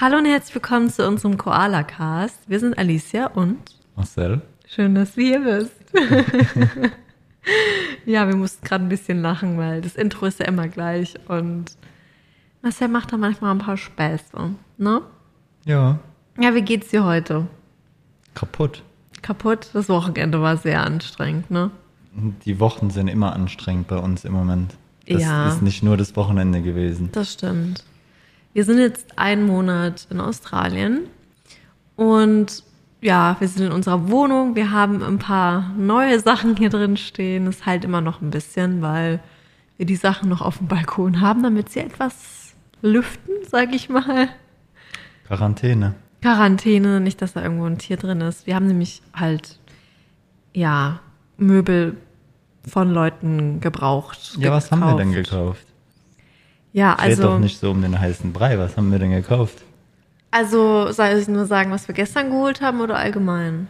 Hallo und herzlich willkommen zu unserem Koala Cast. Wir sind Alicia und Marcel. Schön, dass du hier bist. ja, wir mussten gerade ein bisschen lachen, weil das Intro ist ja immer gleich und Marcel macht da manchmal ein paar Späße, ne? Ja. Ja, wie geht's dir heute? Kaputt. Kaputt? Das Wochenende war sehr anstrengend, ne? Die Wochen sind immer anstrengend bei uns im Moment. Das Ja. ist nicht nur das Wochenende gewesen. Das stimmt. Wir sind jetzt einen Monat in Australien und ja, wir sind in unserer Wohnung. Wir haben ein paar neue Sachen hier drin stehen. Es halt immer noch ein bisschen, weil wir die Sachen noch auf dem Balkon haben, damit sie etwas lüften, sag ich mal. Quarantäne. Quarantäne, nicht, dass da irgendwo ein Tier drin ist. Wir haben nämlich halt, ja, Möbel von Leuten gebraucht. Ja, was haben wir denn gekauft? Ja, Red also. doch nicht so um den heißen Brei. Was haben wir denn gekauft? Also soll ich nur sagen, was wir gestern geholt haben oder allgemein?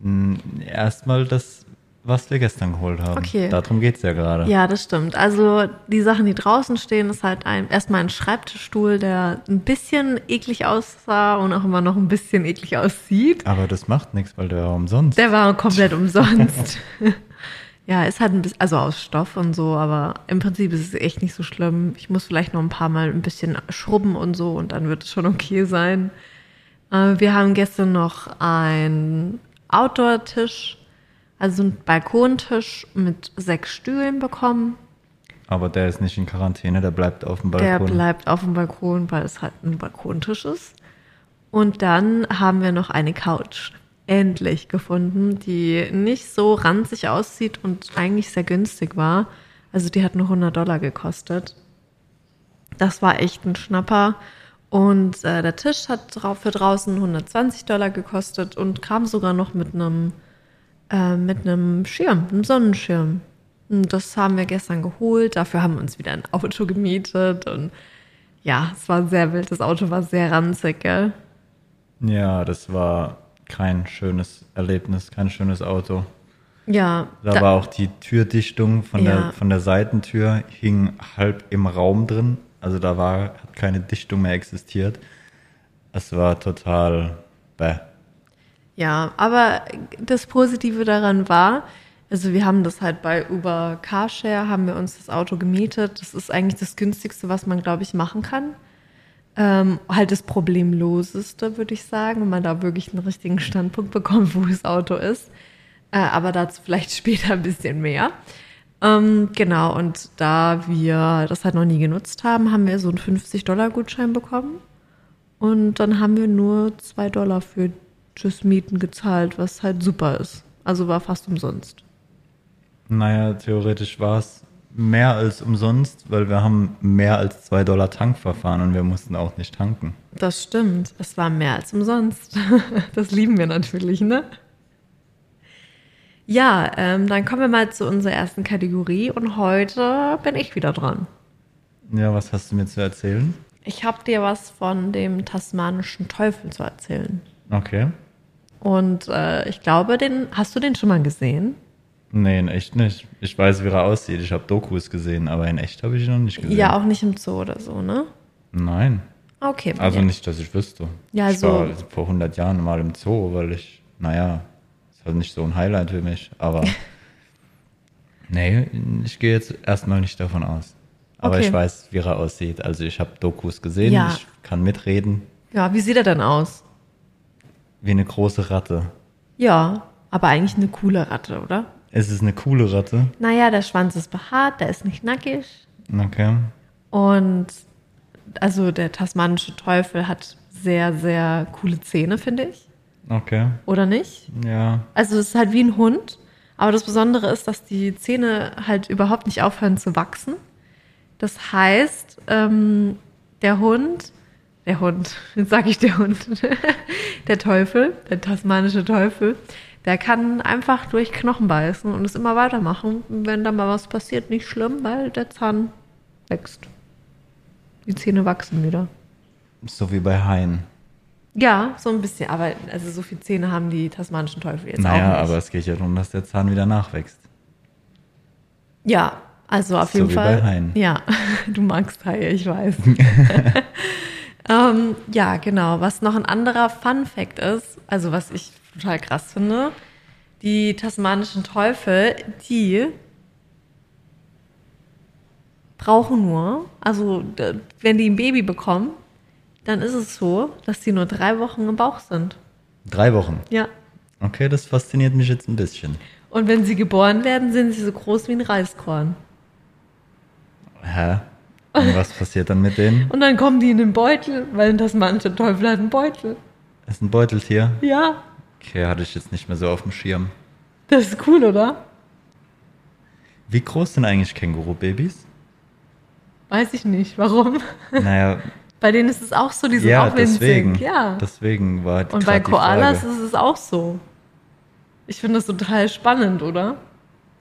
Hm, Erstmal das, was wir gestern geholt haben. Okay. Darum geht's ja gerade. Ja, das stimmt. Also die Sachen, die draußen stehen, ist halt ein, erstmal ein Schreibtischstuhl, der ein bisschen eklig aussah und auch immer noch ein bisschen eklig aussieht. Aber das macht nichts, weil der war umsonst. Der war komplett umsonst. ja, ist halt ein bisschen, also aus Stoff und so, aber im Prinzip ist es echt nicht so schlimm. Ich muss vielleicht noch ein paar Mal ein bisschen schrubben und so und dann wird es schon okay sein. Äh, wir haben gestern noch einen Outdoor-Tisch, also einen Balkontisch mit sechs Stühlen bekommen. Aber der ist nicht in Quarantäne, der bleibt auf dem Der Balkon. bleibt auf dem Balkon, weil es halt ein Balkontisch ist. Und dann haben wir noch eine Couch endlich gefunden, die nicht so ranzig aussieht und eigentlich sehr günstig war. Also die hat nur 100 Dollar gekostet. Das war echt ein Schnapper. Und äh, der Tisch hat für draußen 120 Dollar gekostet und kam sogar noch mit einem äh, mit einem Schirm, einem Sonnenschirm. Und das haben wir gestern geholt. Dafür haben wir uns wieder ein Auto gemietet. Und ja, es war sehr wild. Das Auto war sehr ranzig, gell? Ja, das war kein schönes Erlebnis, kein schönes Auto. Ja, Da, war auch die Türdichtung von, Ja. der, von der Seitentür hing halb im Raum drin. Also da war, hat keine Dichtung mehr existiert. Es war total bäh. Ja, aber das Positive daran war, also wir haben das halt bei Uber Carshare, haben wir uns das Auto gemietet. Das ist eigentlich das günstigste, was man, glaube ich, machen kann. Ähm, halt das Problemloseste, würde ich sagen, wenn man da wirklich einen richtigen Standpunkt bekommt, wo das Auto ist. Äh, aber dazu vielleicht später ein bisschen mehr. Ähm, genau, und da wir das halt noch nie genutzt haben, haben wir so einen 50-Dollar-Gutschein bekommen. Und dann haben wir nur zwei Dollar für das Mieten gezahlt, was halt super ist. Also war fast umsonst. Naja, theoretisch war es mehr als umsonst, weil wir haben mehr als zwei Dollar Tankverfahren und wir mussten auch nicht tanken. Das stimmt. Es war mehr als umsonst. Das lieben wir natürlich, ne? Ja, ähm, dann kommen wir mal zu unserer ersten Kategorie und heute bin ich wieder dran. Ja, was hast du mir zu erzählen? Ich habe dir was von dem tasmanischen Teufel zu erzählen. Okay. Und äh, ich glaube, den hast du den schon mal gesehen? Nee, in echt nicht. Ich weiß, wie er aussieht. Ich habe Dokus gesehen, aber in echt habe ich ihn noch nicht gesehen. Ja, auch nicht im Zoo oder so, ne? Nein. Okay. Also ja. nicht, dass ich wüsste. Ja, ich also- war vor 100 Jahren mal im Zoo, weil ich, naja, ist halt nicht so ein Highlight für mich, aber nee, ich gehe jetzt erstmal nicht davon aus. Aber Okay. ich weiß, wie er aussieht. Also ich habe Dokus gesehen, Ja. ich kann mitreden, Ja, wie sieht er denn aus? wie eine große Ratte. Ja, aber eigentlich eine coole Ratte, oder? Es ist eine coole Ratte. Naja, der Schwanz ist behaart, der ist nicht nackig. Okay. Und also der tasmanische Teufel hat sehr, sehr coole Zähne, finde ich. Okay. Oder nicht? Ja. Also es ist halt wie ein Hund. Aber das Besondere ist, dass die Zähne halt überhaupt nicht aufhören zu wachsen. Das heißt, ähm, der Hund, der Hund, jetzt sage ich der Hund, der Teufel, der tasmanische Teufel, der kann einfach durch Knochen beißen und es immer weitermachen. Und wenn da mal was passiert, nicht schlimm, weil der Zahn wächst. Die Zähne wachsen wieder. So wie bei Haien. Ja, so ein bisschen. Aber also so viele Zähne haben die tasmanischen Teufel jetzt naja, auch nicht. aber es geht ja darum, dass der Zahn wieder nachwächst. Ja, also auf So jeden wie Fall. bei Haien. Ja, du magst Haie, ich weiß. Ähm, ja, genau. Was noch ein anderer Fun Fact ist, also was ich total krass finde, die tasmanischen Teufel, die brauchen nur, also wenn die ein Baby bekommen, dann ist es so, dass die nur drei Wochen im Bauch sind. Drei Wochen. Ja. Okay, das fasziniert mich jetzt ein bisschen. Und wenn sie geboren werden, sind sie so groß wie ein Reiskorn. Hä? Und was passiert dann mit denen? Und dann kommen die in den Beutel, weil ein tasmanischer Teufel hat einen Beutel. Ist ein Beuteltier? Ja, Okay, hatte ich jetzt nicht mehr so auf dem Schirm. das ist cool, oder? Wie groß sind eigentlich Känguru-Babys? Weiß ich nicht. Warum? Naja, Bei denen ist es auch so, die sind ja, auch winzig. deswegen. Ja. Deswegen war halt Und bei die Koalas ist es auch so. Ich finde das total spannend, oder?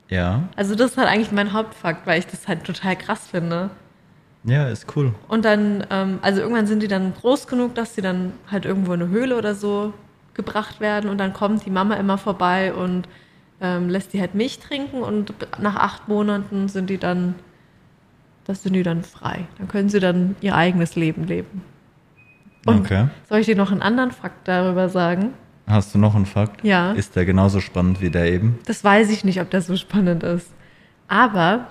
Ja, Also das ist halt eigentlich mein Hauptfakt, weil ich das halt total krass finde. ja, ist cool. Und dann, ähm, also irgendwann sind die dann groß genug, dass sie dann halt irgendwo in eine Höhle oder so gebracht werden und dann kommt die Mama immer vorbei und ähm, lässt die halt Milch trinken und nach acht Monaten sind die dann, das sind die dann frei. Dann können sie dann ihr eigenes Leben leben. Und Okay. soll ich dir noch einen anderen Fakt darüber sagen? Hast du noch einen Fakt? Ja. Ist der genauso spannend wie der eben? Das weiß ich nicht, ob das so spannend ist. Aber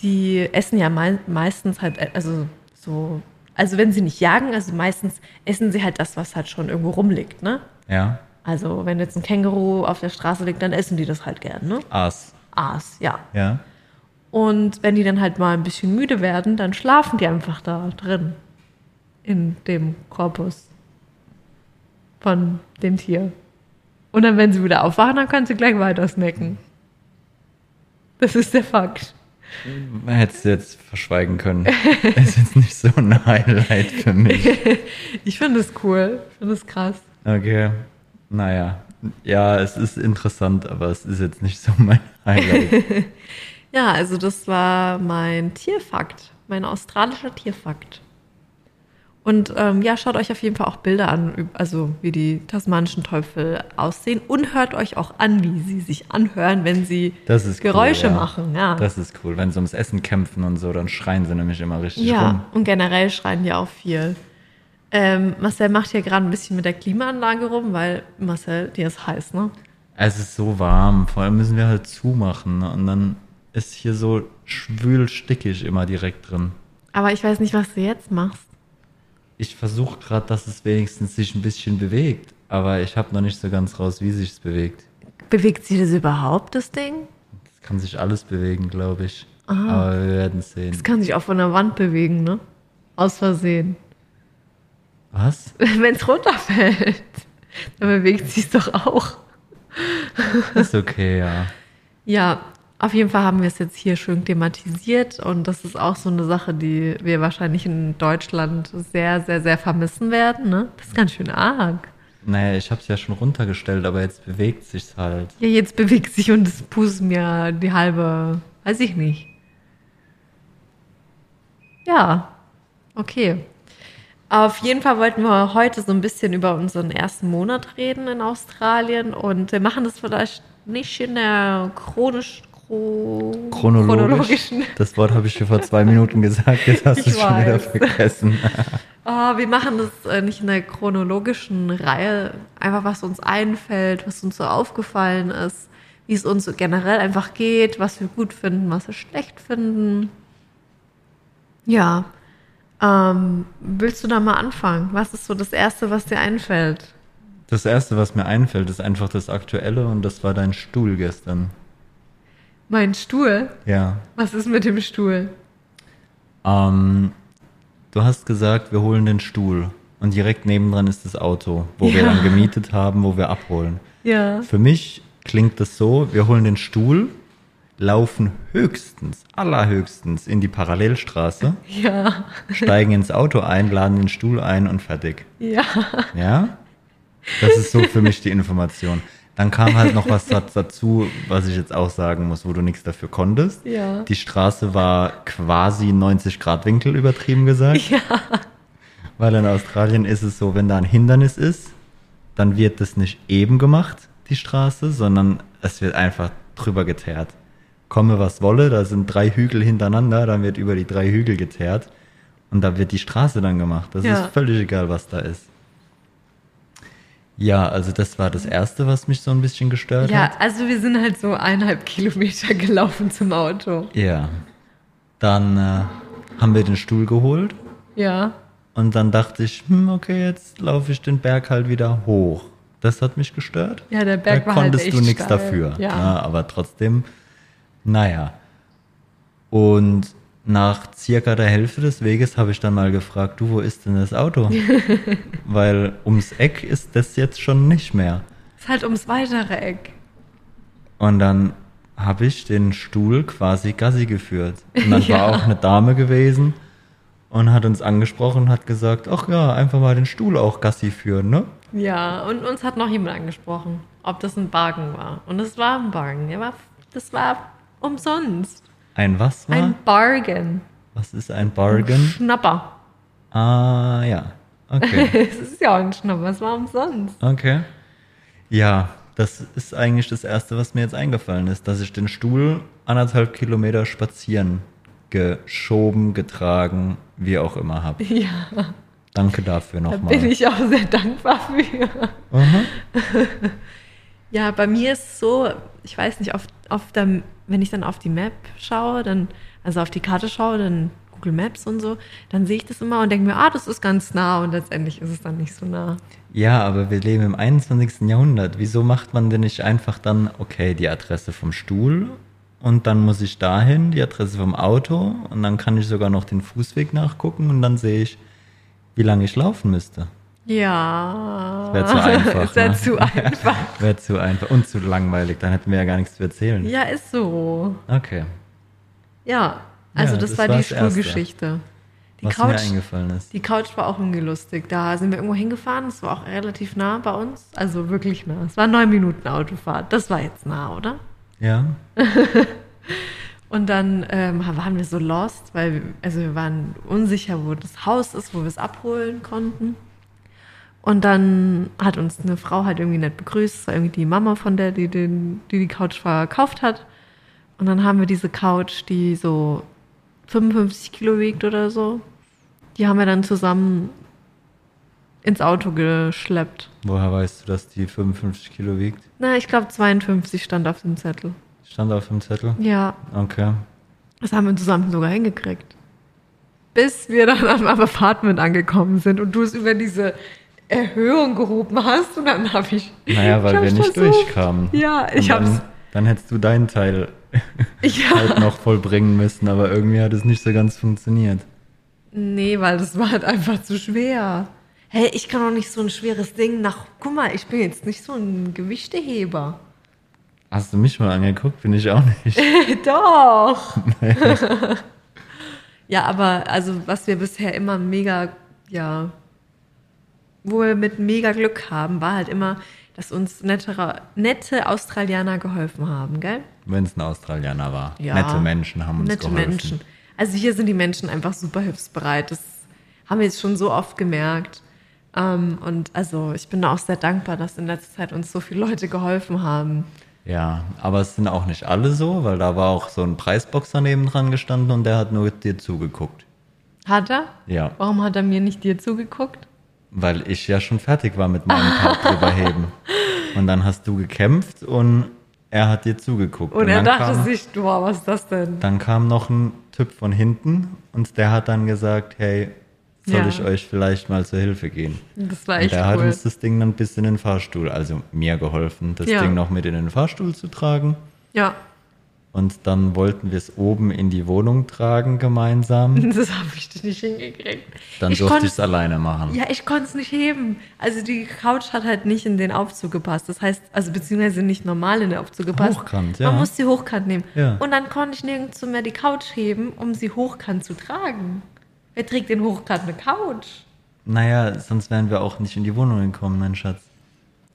die essen ja mei meistens halt, äh, also so, also wenn sie nicht jagen, also meistens essen sie halt das, was halt schon irgendwo rumliegt, ne? Ja. Also wenn jetzt ein Känguru auf der Straße liegt, dann essen die das halt gern, ne? Aas. Aas, ja. Ja. Und wenn die dann halt mal ein bisschen müde werden, dann schlafen die einfach da drin. In dem Korpus von dem Tier. Und dann, wenn sie wieder aufwachen, dann können sie gleich weiter snacken. Das ist der Fakt. Hättest du jetzt verschweigen können. ist jetzt nicht so ein Highlight für mich. Ich finde es cool. Ich finde es krass. Okay. Naja. Ja, es ist interessant, aber es ist jetzt nicht so mein Highlight. Ja, also das war mein Tierfakt. Mein australischer Tierfakt. Und ähm, ja, schaut euch auf jeden Fall auch Bilder an, also wie die tasmanischen Teufel aussehen und hört euch auch an, wie sie sich anhören, wenn sie Das ist cool, Geräusche ja. machen. Ja, Das ist cool. Wenn sie ums Essen kämpfen und so, dann schreien sie nämlich immer richtig ja rum. und generell schreien die auch viel. Ähm, Marcel macht hier gerade ein bisschen mit der Klimaanlage rum, weil Marcel, dir ist heiß, ne? Es ist so warm. Vor allem müssen wir halt zumachen. Ne? Und dann ist hier so schwül stickig immer direkt drin. Aber ich weiß nicht, was du jetzt machst. Ich versuche gerade, dass es wenigstens sich ein bisschen bewegt. Aber ich habe noch nicht so ganz raus, wie sich es bewegt. Bewegt sich das überhaupt, das Ding? Es kann sich alles bewegen, glaube ich. Aber wir werden sehen. Es kann sich auch von der Wand bewegen, ne? Aus Versehen. Was? Wenn es runterfällt, dann bewegt sich doch auch. Ist okay, ja. Ja, auf jeden Fall haben wir es jetzt hier schön thematisiert und das ist auch so eine Sache, die wir wahrscheinlich in Deutschland sehr, sehr, sehr vermissen werden. Ne? Das ist ganz schön arg. Naja, ich habe es ja schon runtergestellt, aber jetzt bewegt sich's halt. Ja, jetzt bewegt sich und es pustet mir die halbe, weiß ich nicht. Ja, okay. Auf jeden Fall wollten wir heute so ein bisschen über unseren ersten Monat reden in Australien und wir machen das vielleicht nicht in der chronisch, chro Chronologisch. chronologischen. Das Wort habe ich dir vor zwei Minuten gesagt, jetzt hast du es schon wieder vergessen. Oh, wir machen das äh, nicht in der chronologischen Reihe, einfach was uns einfällt, was uns so aufgefallen ist, wie es uns so generell einfach geht, was wir gut finden, was wir schlecht finden. Ja, ähm, willst du da mal anfangen? Was ist so das Erste, was dir einfällt? Das erste, was mir einfällt, ist einfach das Aktuelle und das war dein Stuhl gestern. Mein Stuhl? Ja. Was ist mit dem Stuhl? Ähm, du hast gesagt, wir holen den Stuhl und direkt nebendran ist das Auto, wo wir Ja. dann gemietet haben, wo wir abholen. Ja. Für mich klingt das so, wir holen den Stuhl, laufen höchstens, allerhöchstens in die Parallelstraße, Ja. steigen ins Auto ein, laden den Stuhl ein und fertig. Ja. Ja? Das ist so für mich die Information. Dann kam halt noch was da- dazu, was ich jetzt auch sagen muss, wo du nichts dafür konntest. Ja. Die Straße war quasi 90 Grad Winkel übertrieben gesagt. Ja. Weil in Australien ist es so, wenn da ein Hindernis ist, dann wird das nicht eben gemacht, die Straße, sondern es wird einfach drüber geteert. Komme was wolle, da sind drei Hügel hintereinander, dann wird über die drei Hügel geteert. Und da wird die Straße dann gemacht. Das Ja. ist völlig egal, was da ist. Ja, also das war das Erste, was mich so ein bisschen gestört Ja, hat. also wir sind halt so eineinhalb Kilometer gelaufen zum Auto. Ja. Dann äh, haben wir den Stuhl geholt Ja. und dann dachte ich, hm, okay, jetzt laufe ich den Berg halt wieder hoch. Das hat mich gestört. Ja, der Berg da war halt konntest echt du nichts dafür. Ja. Na, aber trotzdem, naja. Und nach circa der Hälfte des Weges habe ich dann mal gefragt, du, wo ist denn das Auto? Weil ums Eck ist das jetzt schon nicht mehr. Ist halt ums weitere Eck. Und dann habe ich den Stuhl quasi Gassi geführt. Und dann Ja. war auch eine Dame gewesen und hat uns angesprochen und hat gesagt, ach ja, einfach mal den Stuhl auch Gassi führen, ne? Ja, und uns hat noch jemand angesprochen, ob das ein Bargen war. Und es war ein. Der war, das war umsonst. Ein was war? Ein Bargain. was ist ein Bargain? Schnapper. Ah, ja. Okay. Es ist ja auch ein Schnapper, es war umsonst. Okay. Ja, das ist eigentlich das Erste, was mir jetzt eingefallen ist, dass ich den Stuhl anderthalb Kilometer spazieren geschoben, getragen, wie auch immer habe. Ja, Danke dafür da nochmal. bin ich auch sehr dankbar für. Aha. Ja, bei mir ist es so, ich weiß nicht, auf, auf der, wenn ich dann auf die Map schaue, dann, also auf die Karte schaue, dann Google Maps und so, dann sehe ich das immer und denke mir, ah, das ist ganz nah und letztendlich ist es dann nicht so nah. Ja, aber wir leben im 21. Jahrhundert. Wieso macht man denn nicht einfach dann, okay, die Adresse vom Stuhl und dann muss ich dahin, die Adresse vom Auto und dann kann ich sogar noch den Fußweg nachgucken und dann sehe ich, wie lange ich laufen müsste. Ja. Wäre zu einfach. Ja ne? zu einfach. Wäre zu einfach und zu langweilig, dann hätten wir ja gar nichts zu erzählen. Ja, ist so. Okay. Ja, also Ja, das, das war die. Schulgeschichte. Die was mir Couch, eingefallen ist. die Couch war auch irgendwie lustig. Da sind wir irgendwo hingefahren, das war auch relativ nah bei uns. Also wirklich nah. Es war neun Minuten Autofahrt. Das war jetzt nah, oder? Ja. Und dann ähm, waren wir so lost, weil wir, also wir waren unsicher, wo das Haus ist, wo wir es abholen konnten. Und dann hat uns eine Frau halt irgendwie nett begrüßt. Das war irgendwie die Mama von der, die den, die, die Couch verkauft hat. Und dann haben wir diese Couch, die so 55 Kilo wiegt oder so, die haben wir dann zusammen ins Auto geschleppt. Woher weißt du, dass die 55 Kilo wiegt? Na, ich glaube 52 stand auf dem Zettel. Stand auf dem Zettel? Ja, Okay. Das haben wir zusammen sogar hingekriegt. Bis wir dann am Apartment angekommen sind und du es über diese Erhöhung gehoben hast und dann habe ich. Naja, weil ich wir nicht versucht. durchkamen. Ja, ich hab's. dann, dann hättest du deinen Teil Ja. halt noch vollbringen müssen, aber irgendwie hat es nicht so ganz funktioniert. Nee, weil das war halt einfach zu schwer. Hey, ich kann doch nicht so ein schweres Ding nach. Guck mal, ich bin jetzt nicht so ein Gewichteheber. Hast du mich mal angeguckt? Bin ich auch nicht. Doch. ja, aber also was wir bisher immer mega, ja, wo wir mit mega Glück haben, war halt immer, dass uns nettere, nette Australianer geholfen haben, gell? Wenn es ein Australianer war. Ja. Nette Menschen haben uns Nette geholfen. Menschen. Also hier sind die Menschen einfach super hilfsbereit. Das haben wir jetzt schon so oft gemerkt. Ähm, und also ich bin auch sehr dankbar, dass in letzter Zeit uns so viele Leute geholfen haben. Ja, aber es sind auch nicht alle so, weil da war auch so ein Preisboxer nebendran gestanden und der hat nur dir zugeguckt. Hat er? Ja, Warum hat er mir nicht dir zugeguckt? Weil ich ja schon fertig war mit meinem Part drüber heben. Und dann hast du gekämpft und er hat dir zugeguckt. Und er dann dachte kam, sich, boah, was ist das denn? Dann kam noch ein Typ von hinten und der hat dann gesagt, hey, soll Ja. ich euch vielleicht mal zur Hilfe gehen? Das war Und echt der hat cool. uns das Ding dann bis in den Fahrstuhl, also mir geholfen, das Ja. Ding noch mit in den Fahrstuhl zu tragen. Ja, Und dann wollten wir es oben in die Wohnung tragen gemeinsam. das habe ich nicht hingekriegt. Dann ich durfte ich es alleine machen. Ja, ich konnte es nicht heben. Also die Couch hat halt nicht in den Aufzug gepasst. Das heißt, also beziehungsweise nicht normal in den Aufzug gepasst. Hochkant, ja. Man muss sie hochkant nehmen. Ja. Und dann konnte ich nirgends mehr die Couch heben, um sie hochkant zu tragen. Wer trägt denn hochkant eine Couch? Naja, sonst wären wir auch nicht in die Wohnung gekommen, mein Schatz.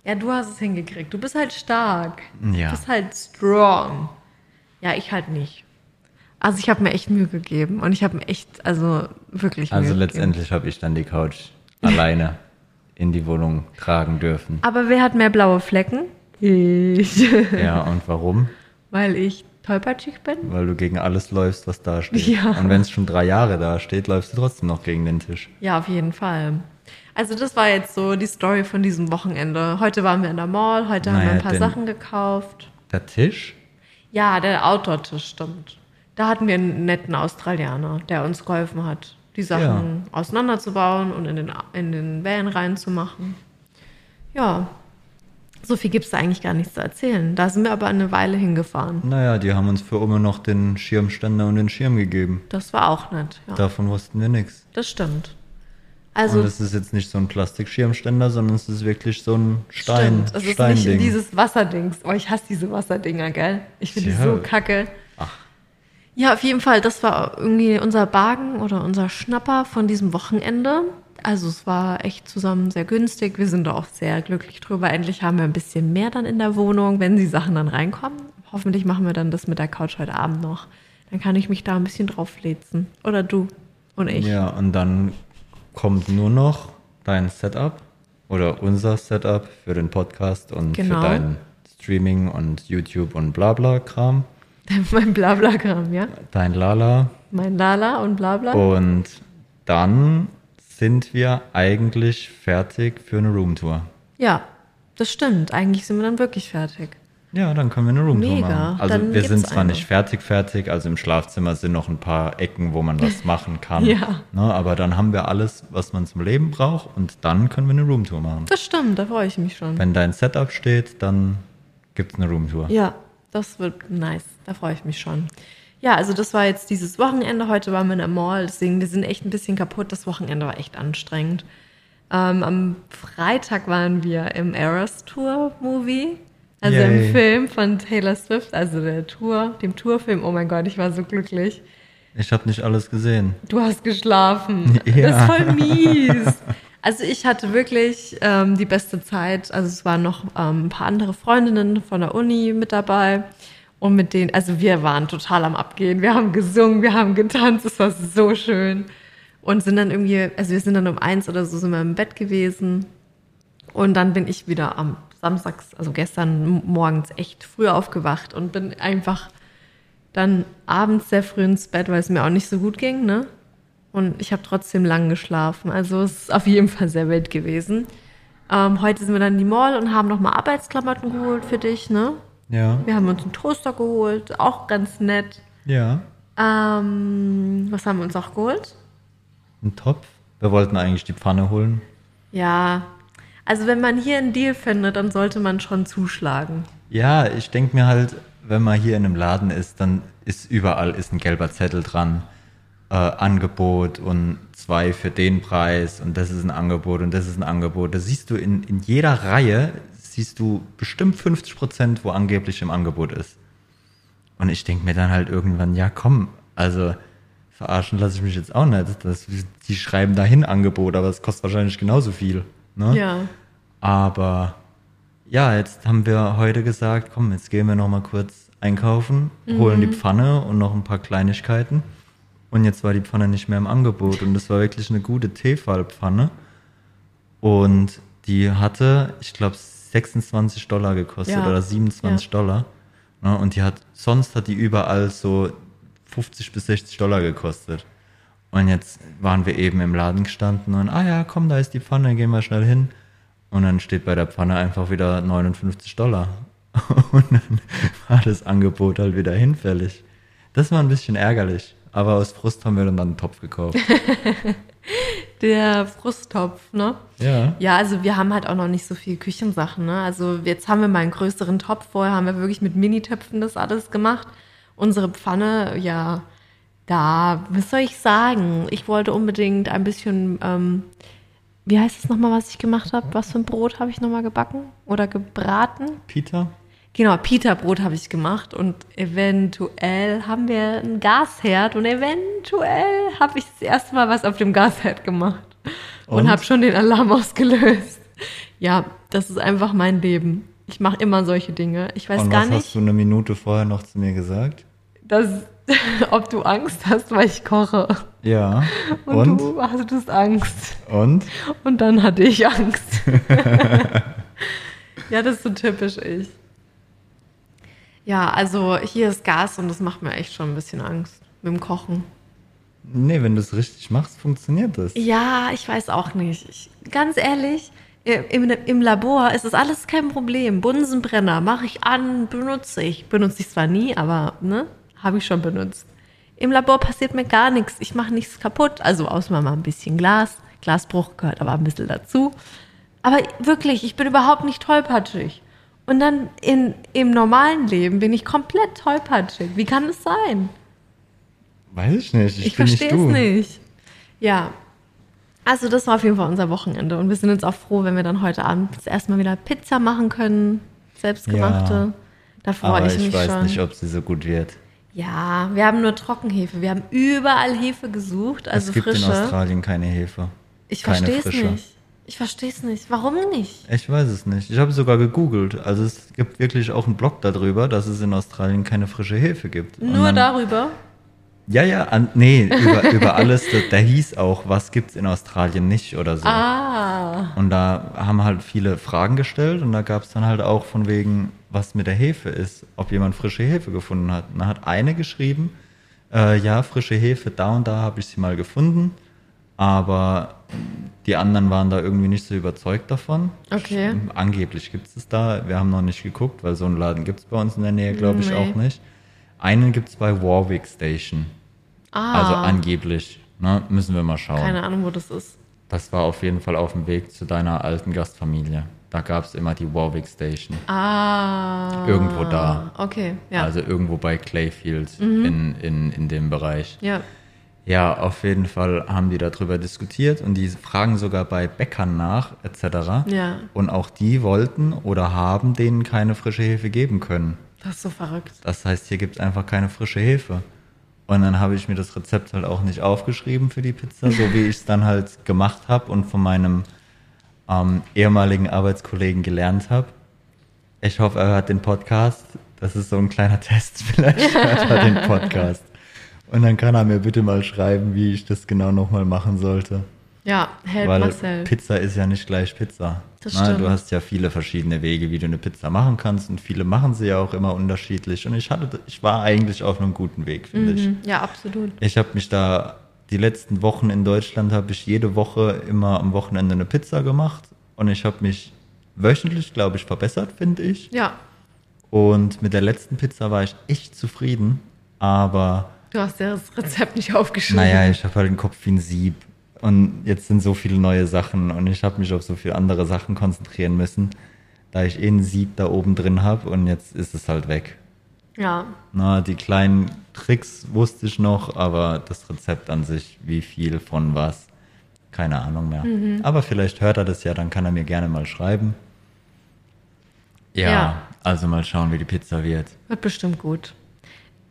Ja, du hast es hingekriegt. Du bist halt stark. Ja. Du bist halt strong. Ja, ich halt nicht. Also ich habe mir echt Mühe gegeben und ich habe mir echt, also wirklich Also Mühe letztendlich habe ich dann die Couch alleine in die Wohnung tragen dürfen. Aber wer hat mehr blaue Flecken? Ich. Ja, und warum? weil ich tollpatschig bin. Weil du gegen alles läufst, was da steht. Ja. Und wenn es schon drei Jahre da steht, läufst du trotzdem noch gegen den Tisch. Ja, auf jeden Fall. Also das war jetzt so die Story von diesem Wochenende. Heute waren wir in der Mall, heute haben wir Naja, ein paar Sachen gekauft. Der Tisch? Ja, der Outdoor-Tisch stimmt. Da hatten wir einen netten Australianer, der uns geholfen hat, die Sachen auseinanderzubauen und in den, in den Van reinzumachen. Ja, so viel gibt es da eigentlich gar nicht zu erzählen. Da sind wir aber eine Weile hingefahren. Naja, die haben uns für immer noch den Schirmständer und den Schirm gegeben. Das war auch nett. Ja, Davon wussten wir nichts. das stimmt. Und Also, es ist jetzt nicht so ein Plastikschirmständer, sondern es ist wirklich so ein Stein, stimmt. Es ist Steinding. nicht dieses Wasserdings. Oh, ich hasse diese Wasserdinger, gell? Ich finde die Tja. so kacke. Ach. Ja, auf jeden Fall, das war irgendwie unser Bagen oder unser Schnapper von diesem Wochenende. Also es war echt zusammen sehr günstig. Wir sind da auch sehr glücklich drüber. Endlich haben wir ein bisschen mehr dann in der Wohnung, wenn die Sachen dann reinkommen. Hoffentlich machen wir dann das mit der Couch heute Abend noch. Dann kann ich mich da ein bisschen drauf flitzen. Oder du und ich. Ja, und dann kommt nur noch dein Setup oder unser Setup für den Podcast und Genau. für dein Streaming und YouTube und Blabla-Kram. mein Blabla-Kram, ja. Dein Lala. Mein Lala und Blabla. Und dann sind wir eigentlich fertig für eine Roomtour. Ja, das stimmt. Eigentlich sind wir dann wirklich fertig. Ja, dann können wir eine Roomtour Mega. machen. Also Dann wir sind zwar eine. nicht fertig fertig, also im Schlafzimmer sind noch ein paar Ecken, wo man was machen kann. Ja. Ne, aber dann haben wir alles, was man zum Leben braucht und dann können wir eine Roomtour machen. Das stimmt, da freue ich mich schon. Wenn dein Setup steht, dann gibt es eine Roomtour. Ja, das wird nice. Da freue ich mich schon. Ja, also das war jetzt dieses Wochenende. Heute waren wir in der Mall, deswegen wir sind echt ein bisschen kaputt. Das Wochenende war echt anstrengend. Ähm, am Freitag waren wir im Eras Tour Movie, also Yay. im Film von Taylor Swift, also der Tour, dem Tourfilm. Oh mein Gott, ich war so glücklich. Ich habe nicht alles gesehen. Du hast geschlafen. Ja. Das ist voll mies. Also ich hatte wirklich ähm, die beste Zeit. Also es waren noch ähm, ein paar andere Freundinnen von der Uni mit dabei. Und mit denen, also wir waren total am Abgehen. Wir haben gesungen, wir haben getanzt. Es war so schön. Und sind dann irgendwie, also wir sind dann um eins oder so sind wir im Bett gewesen. Und dann bin ich wieder am Samstags, also gestern morgens echt früh aufgewacht und bin einfach dann abends sehr früh ins Bett, weil es mir auch nicht so gut ging, ne? Und ich habe trotzdem lang geschlafen. Also es ist auf jeden Fall sehr wild gewesen. Ähm, heute sind wir dann in die Mall und haben nochmal Arbeitsklamotten geholt für dich, ne? Ja. Wir haben uns einen Toaster geholt, auch ganz nett. Ja. Ähm, was haben wir uns auch geholt? Ein Topf. Wir wollten eigentlich die Pfanne holen. Ja, also wenn man hier einen Deal findet, dann sollte man schon zuschlagen. Ja, ich denke mir halt, wenn man hier in einem Laden ist, dann ist überall ist ein gelber Zettel dran. Äh, Angebot und zwei für den Preis und das ist ein Angebot und das ist ein Angebot. Da siehst du in, in jeder Reihe, siehst du bestimmt 50 Prozent, wo angeblich im Angebot ist. Und ich denke mir dann halt irgendwann, ja komm, also verarschen lasse ich mich jetzt auch nicht. Das, die schreiben dahin Angebot, aber es kostet wahrscheinlich genauso viel. Ne? Ja. Aber ja, jetzt haben wir heute gesagt, komm, jetzt gehen wir noch mal kurz einkaufen, holen die Pfanne und noch ein paar Kleinigkeiten. Und jetzt war die Pfanne nicht mehr im Angebot und es war wirklich eine gute Tefal-Pfanne. Und die hatte, ich glaube, 26 Dollar gekostet Ja. oder 27 Ja. Dollar. Ne, und die hat, sonst hat die überall so 50 bis 60 Dollar gekostet. Und jetzt waren wir eben im Laden gestanden und, ah ja, komm, da ist die Pfanne, gehen wir schnell hin. Und dann steht bei der Pfanne einfach wieder 59 Dollar. Und dann war das Angebot halt wieder hinfällig. Das war ein bisschen ärgerlich. Aber aus Frust haben wir dann einen Topf gekauft. Der Frusttopf, ne? ja. Ja, also wir haben halt auch noch nicht so viel Küchensachen, ne? Also jetzt haben wir mal einen größeren Topf. Vorher haben wir wirklich mit Minitöpfen das alles gemacht. Unsere Pfanne, ja, da, was soll ich sagen? Ich wollte unbedingt ein bisschen, ähm, wie heißt es nochmal, was ich gemacht habe? Was für ein Brot habe ich nochmal gebacken oder gebraten? Peter? Genau, Pita-Brot habe ich gemacht und eventuell haben wir einen Gasherd und eventuell habe ich das erste Mal was auf dem Gasherd gemacht und, Und? habe schon den Alarm ausgelöst. Ja, das ist einfach mein Leben. Ich mache immer solche Dinge. Ich weiß und gar was nicht, hast du eine Minute vorher noch zu mir gesagt? dass, ob du Angst hast, weil ich koche. Ja. Und, Und? du hattest Angst. Und? Und dann hatte ich Angst. ja, das ist so typisch ich. Ja, also hier ist Gas und das macht mir echt schon ein bisschen Angst mit dem Kochen. Nee, wenn du es richtig machst, funktioniert das. Ja, ich weiß auch nicht. Ich, ganz ehrlich, im, im Labor ist das alles kein Problem. Bunsenbrenner mache ich an, benutze ich. Benutze ich zwar nie, aber ne, habe ich schon benutzt. Im Labor passiert mir gar nichts. Ich mache nichts kaputt. Also außer mal ein bisschen Glas. Glasbruch gehört aber ein bisschen dazu. Aber wirklich, ich bin überhaupt nicht tollpatschig. Und dann in, im normalen Leben bin ich komplett tollpatschig. Wie kann das sein? Weiß ich nicht. Ich, Ich verstehe es nicht. Ja. Also das war auf jeden Fall unser Wochenende. Und wir sind jetzt auch froh, wenn wir dann heute Abend das erste Mal wieder Pizza machen können. Selbstgemachte. Ja. Da freue Aber ich ich mich weiß schon. nicht, ob sie so gut wird. Ja, wir haben nur Trockenhefe. Wir haben überall Hefe gesucht, also es gibt frische. in Australien keine Hefe. ich verstehe es nicht. Ich verstehe es nicht. Warum nicht? Ich weiß es nicht. Ich habe sogar gegoogelt. Also es gibt wirklich auch einen Blog darüber, dass es in Australien keine frische Hefe gibt. Nur dann- darüber? Ja, ja, an, nee, über, über alles. Da, da hieß auch, was gibt's in Australien nicht oder so. Ah. Und da haben halt viele Fragen gestellt und da gab es dann halt auch von wegen, was mit der Hefe ist, ob jemand frische Hefe gefunden hat. Und da hat eine geschrieben, äh, ja, frische Hefe, da und da habe ich sie mal gefunden, aber die anderen waren da irgendwie nicht so überzeugt davon. Okay. Angeblich gibt es es da, wir haben noch nicht geguckt, weil so einen Laden gibt es bei uns in der Nähe, glaube ich, Nee. auch nicht. Einen gibt es bei Warwick Station, Ah. also angeblich. Ne? Müssen wir mal schauen. Keine Ahnung, wo das ist. Das war auf jeden Fall auf dem Weg zu deiner alten Gastfamilie. Da gab es immer die Warwick Station. Ah. Irgendwo da. Okay, ja. Mhm. Also irgendwo bei Clayfield in, in, in dem Bereich. ja. Ja, auf jeden Fall haben die darüber diskutiert und die fragen sogar bei Bäckern nach, etc. Ja. Und auch die wollten oder haben denen keine frische Hefe geben können. Das ist so verrückt. Das heißt, hier gibt es einfach keine frische Hefe. Und dann habe ich mir das Rezept halt auch nicht aufgeschrieben für die Pizza, so wie ich es dann halt gemacht habe und von meinem ähm, ehemaligen Arbeitskollegen gelernt habe. Ich hoffe, er hört den Podcast. Das ist so ein kleiner Test. Vielleicht hört er den Podcast. Und dann kann er mir bitte mal schreiben, wie ich das genau nochmal machen sollte. Ja, hält Weil Marcel. Pizza ist ja nicht gleich Pizza. Das Na, stimmt. Du hast ja viele verschiedene Wege, wie du eine Pizza machen kannst und viele machen sie ja auch immer unterschiedlich. Und ich hatte, ich war eigentlich auf einem guten Weg, finde ich. Mhm. Ja, absolut. Ich habe mich da die letzten Wochen in Deutschland habe ich jede Woche immer am Wochenende eine Pizza gemacht und ich habe mich wöchentlich, glaube ich, verbessert, finde ich. Ja, Und mit der letzten Pizza war ich echt zufrieden, aber du hast ja das Rezept nicht aufgeschrieben. naja, ich habe halt den Kopf wie ein Sieb. Und jetzt sind so viele neue Sachen und ich habe mich auf so viele andere Sachen konzentrieren müssen, da ich eh ein Sieb da oben drin habe und jetzt ist es halt weg. Ja, Na, die kleinen Tricks wusste ich noch, aber das Rezept an sich, wie viel von was, keine Ahnung mehr. Mhm. Aber vielleicht hört er das ja, dann kann er mir gerne mal schreiben. Ja, Ja. also mal schauen, wie die Pizza wird. wird bestimmt gut.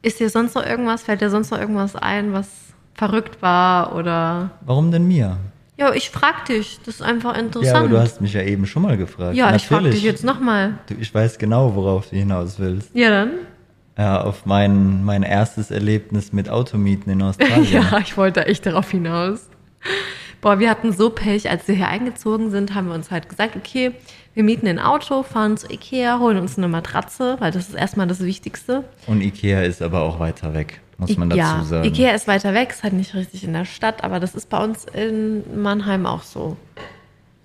Ist dir sonst noch irgendwas, fällt dir sonst noch irgendwas ein, was verrückt war oder... Warum denn mir? Ja, ich frag dich, das ist einfach Ja, interessant. aber du hast mich ja eben schon mal gefragt. Ja, ich frag Natürlich. dich jetzt nochmal. Ich weiß genau, worauf du hinaus willst. Ja, dann? Ja, auf mein, mein erstes Erlebnis mit Automieten in Australien. Ja, ich wollte echt darauf hinaus. Boah, wir hatten so Pech, als wir hier eingezogen sind, haben wir uns halt gesagt, okay, wir mieten ein Auto, fahren zu Ikea, holen uns eine Matratze, weil das ist erstmal das Wichtigste. Und Ikea ist aber auch weiter weg, muss man dazu ja, sagen. Ikea ist weiter weg, ist halt nicht richtig in der Stadt, aber das ist bei uns in Mannheim auch so.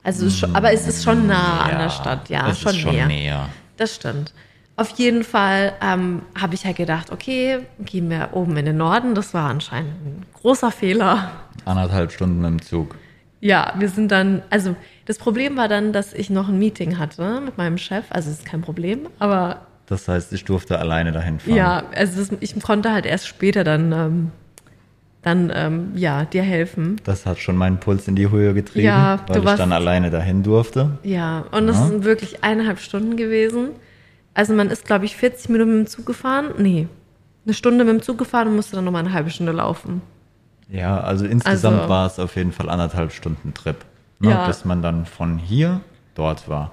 Also, schon, aber es ist schon nah an der Stadt, ja, es schon, ist schon näher. näher. Das stimmt. Auf jeden Fall ähm, habe ich halt gedacht, okay, gehen wir oben in den Norden. Das war anscheinend ein großer Fehler. Anderthalb Stunden dem Zug. Ja, wir sind dann, also das Problem war dann, dass ich noch ein Meeting hatte mit meinem Chef. Also es ist kein Problem, aber Das heißt, ich durfte alleine dahin fahren. ja, also das, ich konnte halt erst später dann, ähm, dann ähm, ja, dir helfen. Das hat schon meinen Puls in die Höhe getrieben, Ja, weil ich dann alleine dahin durfte. Ja, und das Ja. sind wirklich eineinhalb Stunden gewesen. Also man ist, glaube ich, 40 Minuten mit dem Zug gefahren. Nee, eine Stunde mit dem Zug gefahren und musste dann nochmal eine halbe Stunde laufen. Ja, also insgesamt Also- war es auf jeden Fall anderthalb Stunden Trip. Ne, Ja. Bis man dann von hier dort war.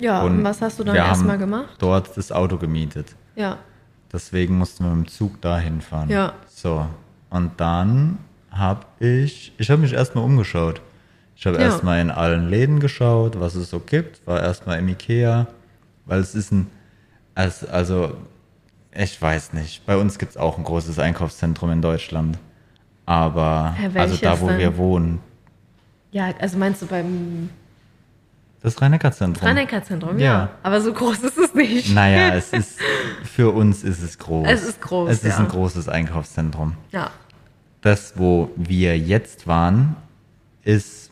Ja, und, was hast du dann erstmal gemacht? Dort das Auto gemietet. Ja, Deswegen mussten wir mit dem Zug dahin fahren. Ja. So. Und dann habe ich, ich habe mich erstmal umgeschaut. Ich habe Ja. erstmal in allen Läden geschaut, was es so gibt. War erstmal im Ikea, weil es ist ein, also Ich weiß nicht. Bei uns gibt es auch ein großes Einkaufszentrum in Deutschland. Aber Hä, also da, wo denn? wir wohnen, Ja, also meinst du beim das Rhein-Neckar-Zentrum. Rhein-Neckar-Zentrum? Ja. Ja. Aber so groß ist es nicht. Naja, es ist, für uns ist es groß. Es ist groß, Es ist ja. ein großes Einkaufszentrum. Ja. Das, wo wir jetzt waren, ist,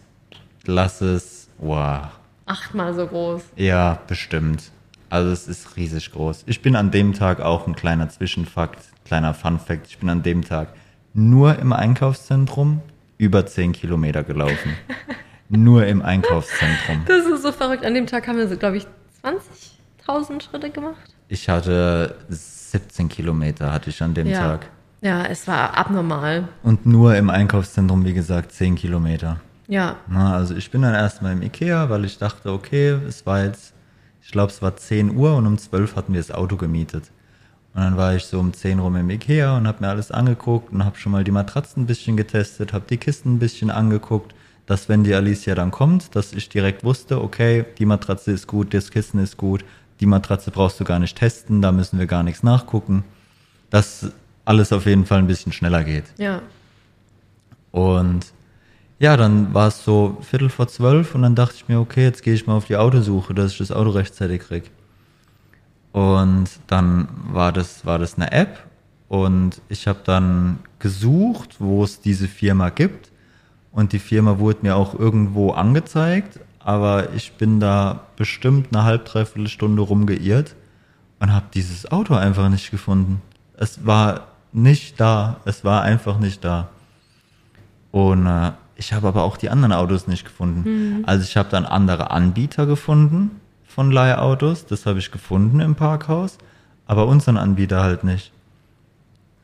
lass es, wow, Achtmal so groß. ja, bestimmt. Also es ist riesig groß. Ich bin an dem Tag auch ein kleiner Zwischenfakt, kleiner Fun-Fact. Ich bin an dem Tag nur im Einkaufszentrum über 10 Kilometer gelaufen. nur im Einkaufszentrum. Das ist so verrückt. An dem Tag haben wir glaube ich, 20.000 Schritte gemacht. Ich hatte 17 Kilometer hatte ich an dem ja. Tag. Ja, es war abnormal. Und nur im Einkaufszentrum, wie gesagt, 10 Kilometer. Ja. Na, also ich bin dann erstmal im Ikea, weil ich dachte, okay, es war jetzt, ich glaube, es war 10 Uhr und um 12 hatten wir das Auto gemietet. Und dann war ich so um 10 rum im Ikea und habe mir alles angeguckt und habe schon mal die Matratzen ein bisschen getestet, habe die Kisten ein bisschen angeguckt, dass wenn die Alicia dann kommt, dass ich direkt wusste, okay, die Matratze ist gut, das Kissen ist gut, die Matratze brauchst du gar nicht testen, da müssen wir gar nichts nachgucken, dass alles auf jeden Fall ein bisschen schneller geht. Ja. Und ja, dann war es so Viertel vor zwölf und dann dachte ich mir, okay, jetzt gehe ich mal auf die Autosuche, dass ich das Auto rechtzeitig krieg. Und dann war das, war das eine App und ich habe dann gesucht, wo es diese Firma gibt. Und die Firma wurde mir auch irgendwo angezeigt, aber ich bin da bestimmt eine halb, dreiviertel Stunde rumgeirrt und habe dieses Auto einfach nicht gefunden. Es war nicht da, es war einfach nicht da. Und äh, ich habe aber auch die anderen Autos nicht gefunden. Also ich habe dann andere Anbieter gefunden von Leihautos. Das habe ich gefunden im Parkhaus, aber unseren Anbieter halt nicht.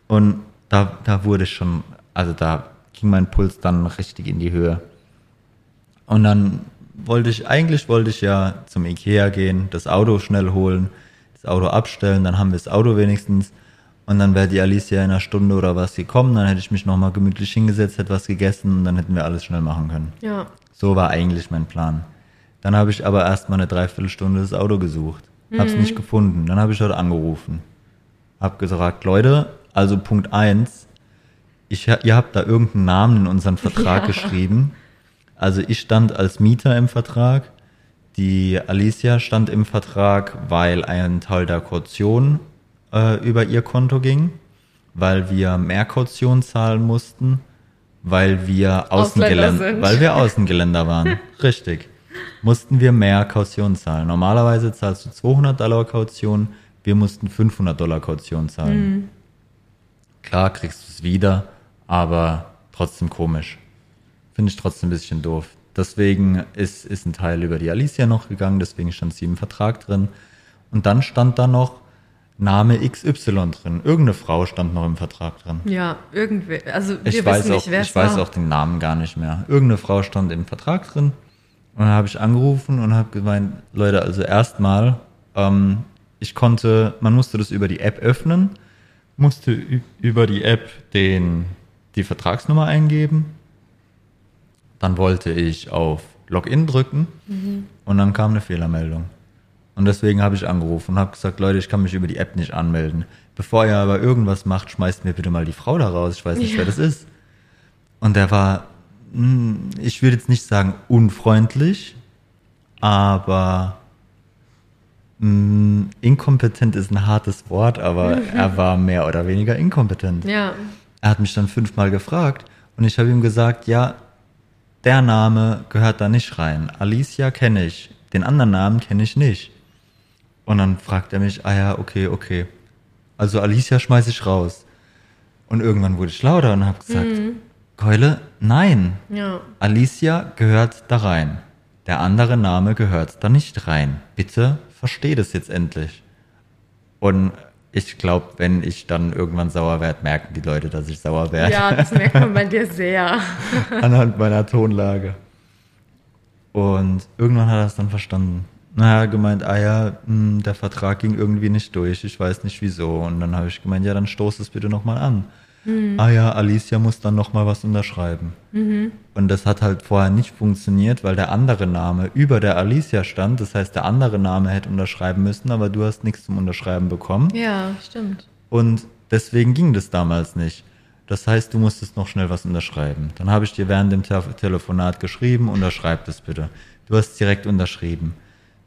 Und da, da wurde ich schon, also da ging mein Puls dann richtig in die Höhe. Und dann wollte ich, eigentlich wollte ich ja zum Ikea gehen, das Auto schnell holen, das Auto abstellen, dann haben wir das Auto wenigstens. Und dann wäre die Alicia in einer Stunde oder was gekommen, dann hätte ich mich nochmal gemütlich hingesetzt, hätte was gegessen und dann hätten wir alles schnell machen können. Ja. So war eigentlich mein Plan. Dann habe ich aber erst mal eine Dreiviertelstunde das Auto gesucht. Hab's nicht gefunden. Dann habe ich dort angerufen. Hab gesagt, Leute, also Punkt eins, ich, ihr habt da irgendeinen Namen in unseren Vertrag Ja. geschrieben. Also ich stand als Mieter im Vertrag. Die Alicia stand im Vertrag, weil ein Teil der Kaution äh, über ihr Konto ging, weil wir mehr Kaution zahlen mussten, weil wir Außengeländer, weil wir Außengeländer waren. Richtig. Mussten wir mehr Kaution zahlen. Normalerweise zahlst du 200 Dollar Kaution, wir mussten 500 Dollar Kaution zahlen. Klar kriegst du es wieder, aber trotzdem komisch. Finde ich trotzdem ein bisschen doof. Deswegen ist, ist ein Teil über die Alicia noch gegangen, deswegen stand sie im Vertrag drin. Und dann stand da noch Name XY drin. Irgendeine Frau stand noch im Vertrag drin. Ja, irgendwie. Also wir Ich wissen weiß, nicht, auch, wer ich weiß war. auch den Namen gar nicht mehr. Irgendeine Frau stand im Vertrag drin. Und dann habe ich angerufen und habe gemeint, Leute, also erstmal, ähm, ich konnte, man musste das über die App öffnen, musste über die App den, die Vertragsnummer eingeben. Dann wollte ich auf Login drücken und dann kam eine Fehlermeldung. Und deswegen habe ich angerufen und habe gesagt, Leute, ich kann mich über die App nicht anmelden. Bevor ihr aber irgendwas macht, schmeißt mir bitte mal die Frau da raus. Ich weiß nicht, Ja. wer das ist. Und der war, mh, ich würde jetzt nicht sagen unfreundlich, aber mh, inkompetent ist ein hartes Wort, aber er war mehr oder weniger inkompetent. Ja. Er hat mich dann fünfmal gefragt und ich habe ihm gesagt, ja, der Name gehört da nicht rein. Alicia kenne ich, den anderen Namen kenne ich nicht. Und dann fragt er mich, ah ja, okay, okay. Also Alicia schmeiße ich raus. Und irgendwann wurde ich lauter und habe gesagt, Keule, nein, Ja. Alicia gehört da rein. Der andere Name gehört da nicht rein. Bitte versteh das jetzt endlich. Und ich glaube, wenn ich dann irgendwann sauer werde, merken die Leute, dass ich sauer werde. Ja, das merkt man bei dir sehr. Anhand meiner Tonlage. Und irgendwann hat er es dann verstanden. Na, er hat gemeint, ah ja, mh, der Vertrag ging irgendwie nicht durch, ich weiß nicht wieso. Und dann habe ich gemeint, ja, dann stoß es bitte nochmal an. Ah ja, Alicia muss dann nochmal was unterschreiben. Und das hat halt vorher nicht funktioniert, weil der andere Name über der Alicia stand. Das heißt, der andere Name hätte unterschreiben müssen, aber du hast nichts zum Unterschreiben bekommen. Ja, stimmt. Und deswegen ging das damals nicht. Das heißt, du musstest noch schnell was unterschreiben. Dann habe ich dir während dem Te Telefonat geschrieben, unterschreib das bitte. Du hast direkt unterschrieben.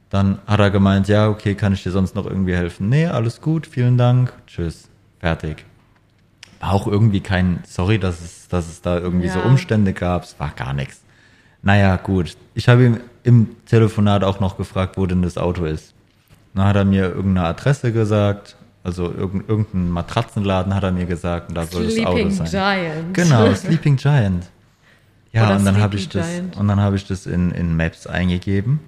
Dann hat er gemeint, ja, okay, kann ich dir sonst noch irgendwie helfen? Nee, alles gut, vielen Dank, tschüss, fertig. War auch irgendwie kein, sorry, dass es, dass es da irgendwie so Ja. Umstände gab, es war gar nichts. Naja, gut. Ich habe ihm im Telefonat auch noch gefragt, wo denn das Auto ist. Dann hat er mir irgendeine Adresse gesagt, also irgendein, irgendein Matratzenladen hat er mir gesagt, und da soll das Auto Sleeping sein. Giant. Genau, Sleeping Giant. Ja, Oder und dann habe ich das Giant. und dann habe ich das in, in Maps eingegeben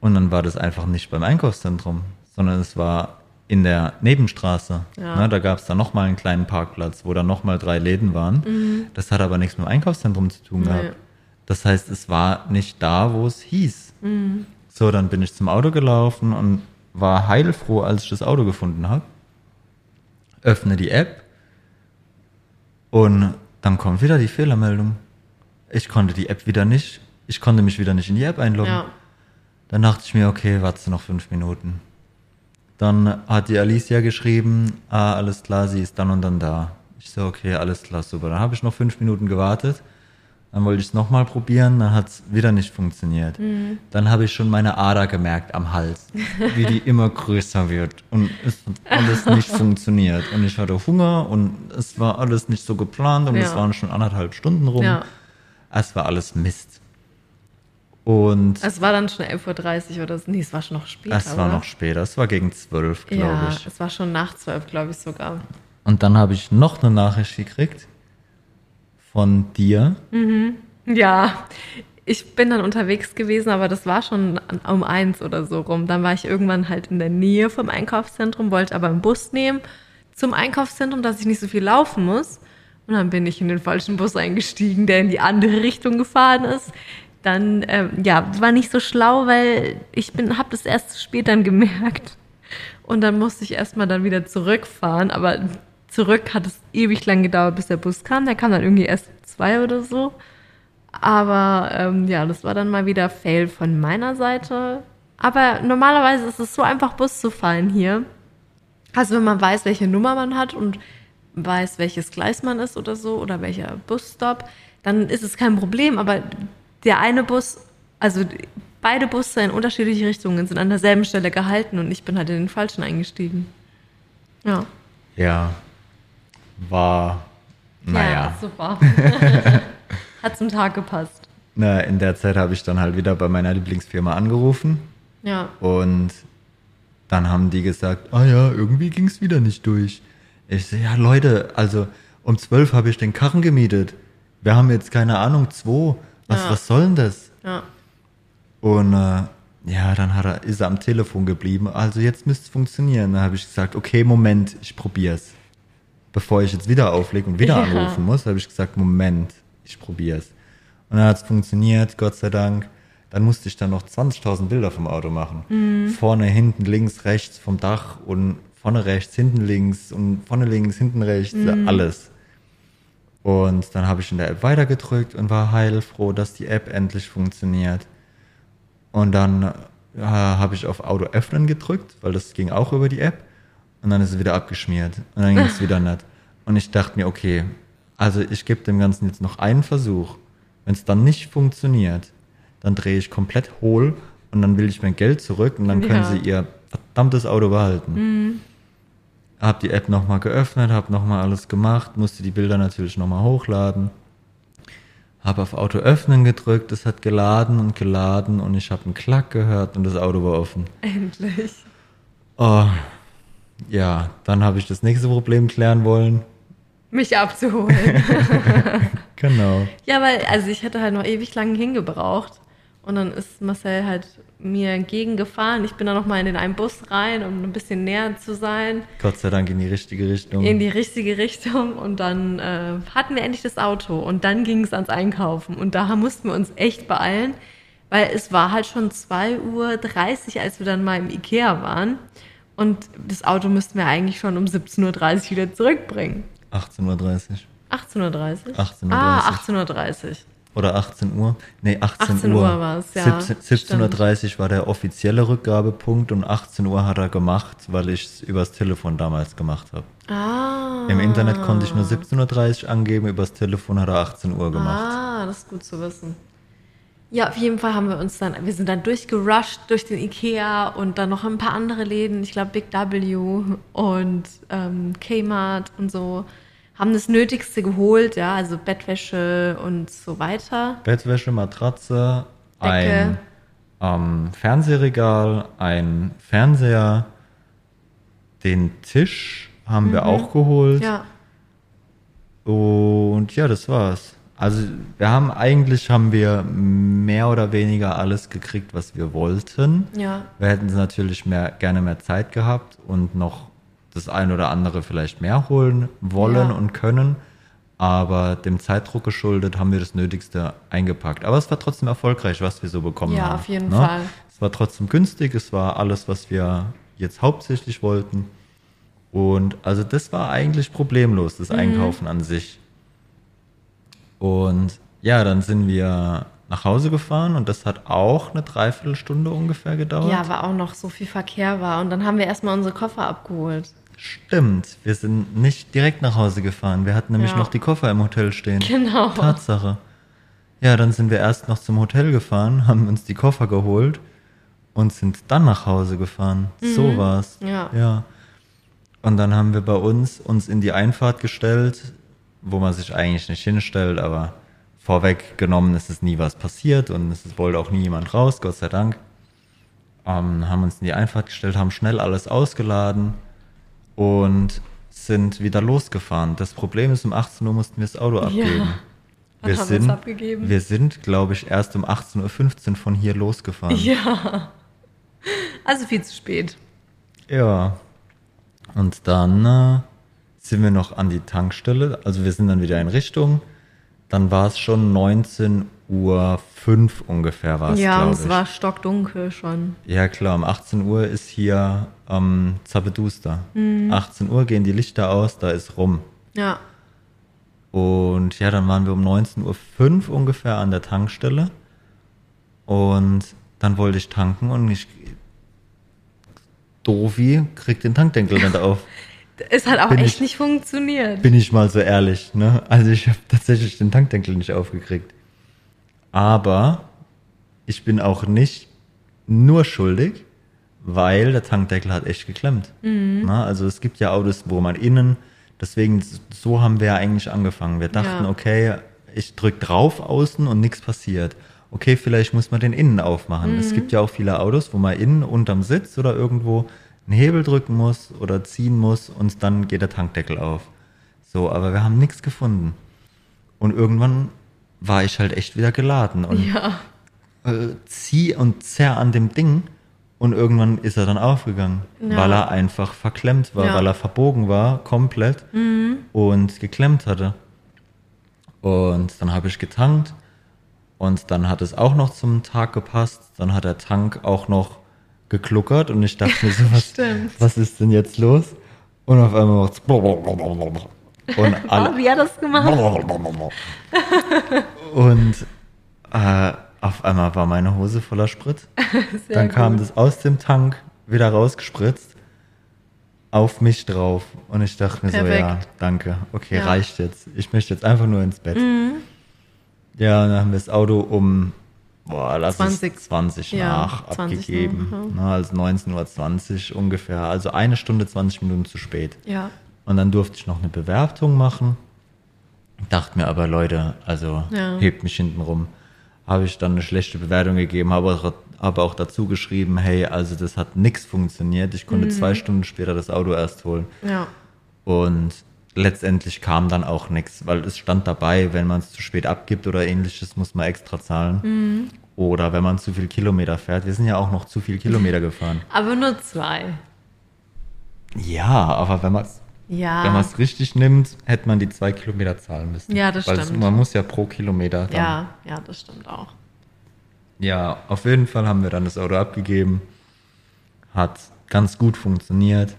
und dann war das einfach nicht beim Einkaufszentrum, sondern es war in der Nebenstraße. Ja. Ne, da gab es dann nochmal einen kleinen Parkplatz, wo dann nochmal drei Läden waren. Das hat aber nichts mit dem Einkaufszentrum zu tun Mhm. Nee. gehabt. Das heißt, es war nicht da, wo es hieß. Mhm. So, dann bin ich zum Auto gelaufen und war heilfroh, als ich das Auto gefunden habe. Öffne die App und dann kommt wieder die Fehlermeldung. Ich konnte die App wieder nicht, ich konnte mich wieder nicht in die App einloggen. Ja. Dann dachte ich mir, okay, warte noch fünf Minuten. Dann hat die Alicia geschrieben, ah, alles klar, sie ist dann und dann da. Ich so, okay, alles klar, super. Dann habe ich noch fünf Minuten gewartet. Dann wollte ich es nochmal probieren, dann hat es wieder nicht funktioniert. Dann habe ich schon meine Ader gemerkt am Hals, wie die immer größer wird. Und es hat alles nicht funktioniert. Und ich hatte Hunger und es war alles nicht so geplant und es Ja. waren schon anderthalb Stunden rum. Ja. Es war alles Mist. Und Es war dann schon 11.30 Uhr oder so. Nee, es war schon noch später. es war oder? noch später, es war gegen zwölf, glaube Ja, ich. es war schon nach 12, glaube ich sogar. Und dann habe ich noch eine Nachricht gekriegt von dir. Ja, ich bin dann unterwegs gewesen, aber das war schon um eins oder so rum. Dann war ich irgendwann halt in der Nähe vom Einkaufszentrum, wollte aber einen Bus nehmen zum Einkaufszentrum, dass ich nicht so viel laufen muss. Und dann bin ich in den falschen Bus eingestiegen, der in die andere Richtung gefahren ist. Dann, ähm, ja, war nicht so schlau, weil ich bin, habe das erst spät dann gemerkt. Und dann musste ich erstmal dann wieder zurückfahren, aber zurück hat es ewig lang gedauert, bis der Bus kam. Der kam dann irgendwie erst zwei oder so. Aber ähm, ja, das war dann mal wieder Fail von meiner Seite. Aber normalerweise ist es so einfach, Bus zu fahren hier. Also wenn man weiß, welche Nummer man hat und weiß, welches Gleis man ist oder so oder welcher Busstop, dann ist es kein Problem. Aber der eine Bus, also beide Busse in unterschiedliche Richtungen sind an derselben Stelle gehalten und ich bin halt in den falschen eingestiegen. Ja. Ja, war, naja. Ja, super. Hat zum Tag gepasst. Na, in der Zeit habe ich dann halt wieder bei meiner Lieblingsfirma angerufen Ja. und dann haben die gesagt, ah ja, irgendwie ging es wieder nicht durch. Ich so, ja Leute, also um zwölf habe ich den Karren gemietet. Wir haben jetzt keine Ahnung, zwei. Was, Ja. was soll denn das? Ja. Und äh, ja, dann hat er, ist er am Telefon geblieben. Also jetzt müsste es funktionieren. Dann habe ich gesagt, okay, Moment, ich probier's. Bevor ich jetzt wieder auflege und wieder Ja. anrufen muss, habe ich gesagt, Moment, ich probier's. Und dann hat es funktioniert, Gott sei Dank. Dann musste ich dann noch 20.000 Bilder vom Auto machen. Vorne, hinten, links, rechts vom Dach und vorne rechts, hinten links und vorne links, hinten rechts, alles. Und dann habe ich in der App weitergedrückt und war heilfroh, dass die App endlich funktioniert. Und dann äh, habe ich auf Auto öffnen gedrückt, weil das ging auch über die App. Und dann ist es wieder abgeschmiert. Und dann ging es wieder nicht. Und ich dachte mir, okay, also ich gebe dem Ganzen jetzt noch einen Versuch. Wenn es dann nicht funktioniert, dann drehe ich komplett hohl und dann will ich mein Geld zurück und dann können Ja. sie ihr verdammtes Auto behalten. Hab die App nochmal geöffnet, hab nochmal alles gemacht, musste die Bilder natürlich nochmal hochladen. Hab auf Auto öffnen gedrückt, es hat geladen und geladen und ich habe einen Klack gehört und das Auto war offen. Endlich. Oh, ja, dann habe ich das nächste Problem klären wollen. Mich abzuholen. Genau. ja, weil, also ich hätte halt noch ewig lang hingebraucht. Und dann ist Marcel halt mir entgegengefahren. Ich bin dann nochmal in den einen Bus rein, um ein bisschen näher zu sein, Gott sei Dank in die richtige Richtung. in die richtige Richtung. Und dann äh, hatten wir endlich das Auto. Und dann ging es ans Einkaufen. Und da mussten wir uns echt beeilen, weil es war halt schon 2.30 Uhr, als wir dann mal im Ikea waren. Und das Auto müssten wir eigentlich schon um 17.30 Uhr wieder zurückbringen. 18.30 Uhr. 18.30 Uhr? 18.30 Uhr. Ah, 18.30 Uhr. Oder 18 Uhr? Nee, 18, 18 Uhr. Uhr war's, ja, 17 17.30 Uhr war der offizielle Rückgabepunkt und 18 Uhr hat er gemacht, weil ich es übers Telefon damals gemacht habe. Ah. Im Internet konnte ich nur 17.30 Uhr angeben, übers Telefon hat er 18 Uhr gemacht. Ah, das ist gut zu wissen. Ja, auf jeden Fall haben wir uns dann, wir sind dann durchgerusht durch den Ikea und dann noch ein paar andere Läden, ich glaube Big W und ähm, Kmart und so, haben das Nötigste geholt, ja, also Bettwäsche und so weiter. Bettwäsche, Matratze, Decke. ein ähm, Fernsehregal, ein Fernseher, den Tisch haben wir auch geholt. Mhm. Ja, Und ja, das war's. Also wir haben eigentlich haben wir mehr oder weniger alles gekriegt, was wir wollten. ja, Wir hätten natürlich mehr, gerne mehr Zeit gehabt und noch das ein oder andere vielleicht mehr holen wollen Ja. und können. Aber dem Zeitdruck geschuldet haben wir das Nötigste eingepackt. Aber es war trotzdem erfolgreich, was wir so bekommen Ja, haben. auf jeden ne? Fall. Es war trotzdem günstig, es war alles, was wir jetzt hauptsächlich wollten. Und also das war eigentlich problemlos, Mhm. das Einkaufen an sich. Und ja, dann sind wir nach Hause gefahren und das hat auch eine Dreiviertelstunde ungefähr gedauert. ja, weil auch noch so viel Verkehr war. Und dann haben wir erstmal unsere Koffer abgeholt. Stimmt, wir sind nicht direkt nach Hause gefahren. Wir hatten nämlich Ja. noch die Koffer im Hotel stehen. Genau. Tatsache. Ja, dann sind wir erst noch zum Hotel gefahren, haben uns die Koffer geholt und sind dann nach Hause gefahren. So war's. Mhm. Ja. Ja. Und dann haben wir bei uns uns in die Einfahrt gestellt, wo man sich eigentlich nicht hinstellt, aber vorweggenommen ist es nie was passiert und es wollte auch nie jemand raus, Gott sei Dank. Ähm, haben uns in die Einfahrt gestellt, haben schnell alles ausgeladen und sind wieder losgefahren. Das Problem ist, um 18 Uhr mussten wir das Auto abgeben. Wann Wir haben wir es sind, abgegeben? wir sind, glaube ich, erst um 18.15 Uhr von hier losgefahren. Ja. Also viel zu spät. Ja. Und dann äh, sind wir noch an die Tankstelle. Also wir sind dann wieder in Richtung. Dann war es schon 19 Uhr 5 ungefähr war es, ja, und es war stockdunkel schon. Ja klar, um 18 Uhr ist hier ähm, Zappeduster. Mhm. 18 Uhr gehen die Lichter aus, da ist rum. Ja. Und ja, dann waren wir um 19.05 Uhr ungefähr an der Tankstelle. Und dann wollte ich tanken und ich. Doofi kriegt den Tankdeckel nicht auf. Es hat auch Bin echt ich- nicht funktioniert. Bin ich mal so ehrlich, ne? Also ich habe tatsächlich den Tankdeckel nicht aufgekriegt. Aber ich bin auch nicht nur schuldig, weil der Tankdeckel hat echt geklemmt. Na, also es gibt ja Autos, wo man innen, deswegen so haben wir ja eigentlich angefangen. Wir dachten, Ja. okay, ich drück drauf außen und nichts passiert. Okay, vielleicht muss man den innen aufmachen. Es gibt ja auch viele Autos, wo man innen unterm Sitz oder irgendwo einen Hebel drücken muss oder ziehen muss und dann geht der Tankdeckel auf. So, aber wir haben nichts gefunden. Und irgendwann war ich halt echt wieder geladen und Ja. äh, zieh und zerr an dem Ding und irgendwann ist er dann aufgegangen, Ja. weil er einfach verklemmt war, Ja. weil er verbogen war, komplett und geklemmt hatte. Und dann habe ich getankt und dann hat es auch noch zum Tag gepasst. Dann hat der Tank auch noch gekluckert und ich dachte mir so, was, was ist denn jetzt los? Und auf einmal macht's und Oh, alle, wie hat das gemacht? und äh, auf einmal war meine Hose voller Sprit. Dann kam gut. das aus dem Tank wieder rausgespritzt auf mich drauf. Und ich dachte mir so, ja, Perfekt. danke. Okay, Ja. Mhm. reicht jetzt. Ich möchte jetzt einfach nur ins Bett. Ja, und dann haben wir das Auto um, boah, lass 20. es 20 Ja, nach 20 abgegeben. nach, ja. Na, also 19.20 Uhr ungefähr. Also eine Stunde, 20 Minuten zu spät. Ja. Und dann durfte ich noch eine Bewertung machen. Dachte mir aber, Leute, also Ja. hebt mich hinten rum. Habe ich dann eine schlechte Bewertung gegeben, habe auch, habe auch dazu geschrieben, hey, also das hat nichts funktioniert. Ich Mhm. konnte zwei Stunden später das Auto erst holen. Ja. Und letztendlich kam dann auch nichts, weil es stand dabei, wenn man es zu spät abgibt oder ähnliches, muss man extra zahlen. Mhm. Oder wenn man zu viel Kilometer fährt. Wir sind ja auch noch zu viel Kilometer gefahren. Aber nur zwei. Ja, aber wenn man es Ja. Wenn man es richtig nimmt, hätte man die zwei Kilometer zahlen müssen. Ja, das Weil es- stimmt. Man muss ja pro Kilometer dann. ja, ja, das stimmt auch. ja, auf jeden Fall haben wir dann das Auto abgegeben. Hat ganz gut funktioniert.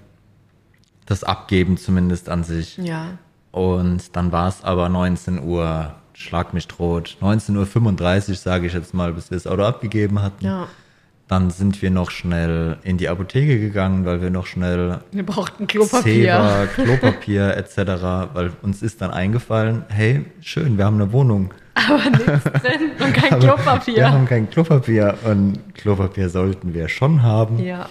Das Abgeben zumindest an sich. Ja. Und dann war es aber 19 Uhr, schlag mich tot, 19.35 Uhr, sage ich jetzt mal, bis wir das Auto abgegeben hatten. Ja. Dann sind wir noch schnell in die Apotheke gegangen, weil wir noch schnell Wir brauchten Klopapier. Zebra, Klopapier etc., weil uns ist dann eingefallen, hey, schön, wir haben eine Wohnung. Aber nichts drin und kein Aber Klopapier. Wir haben kein Klopapier und Klopapier sollten wir schon haben. ja.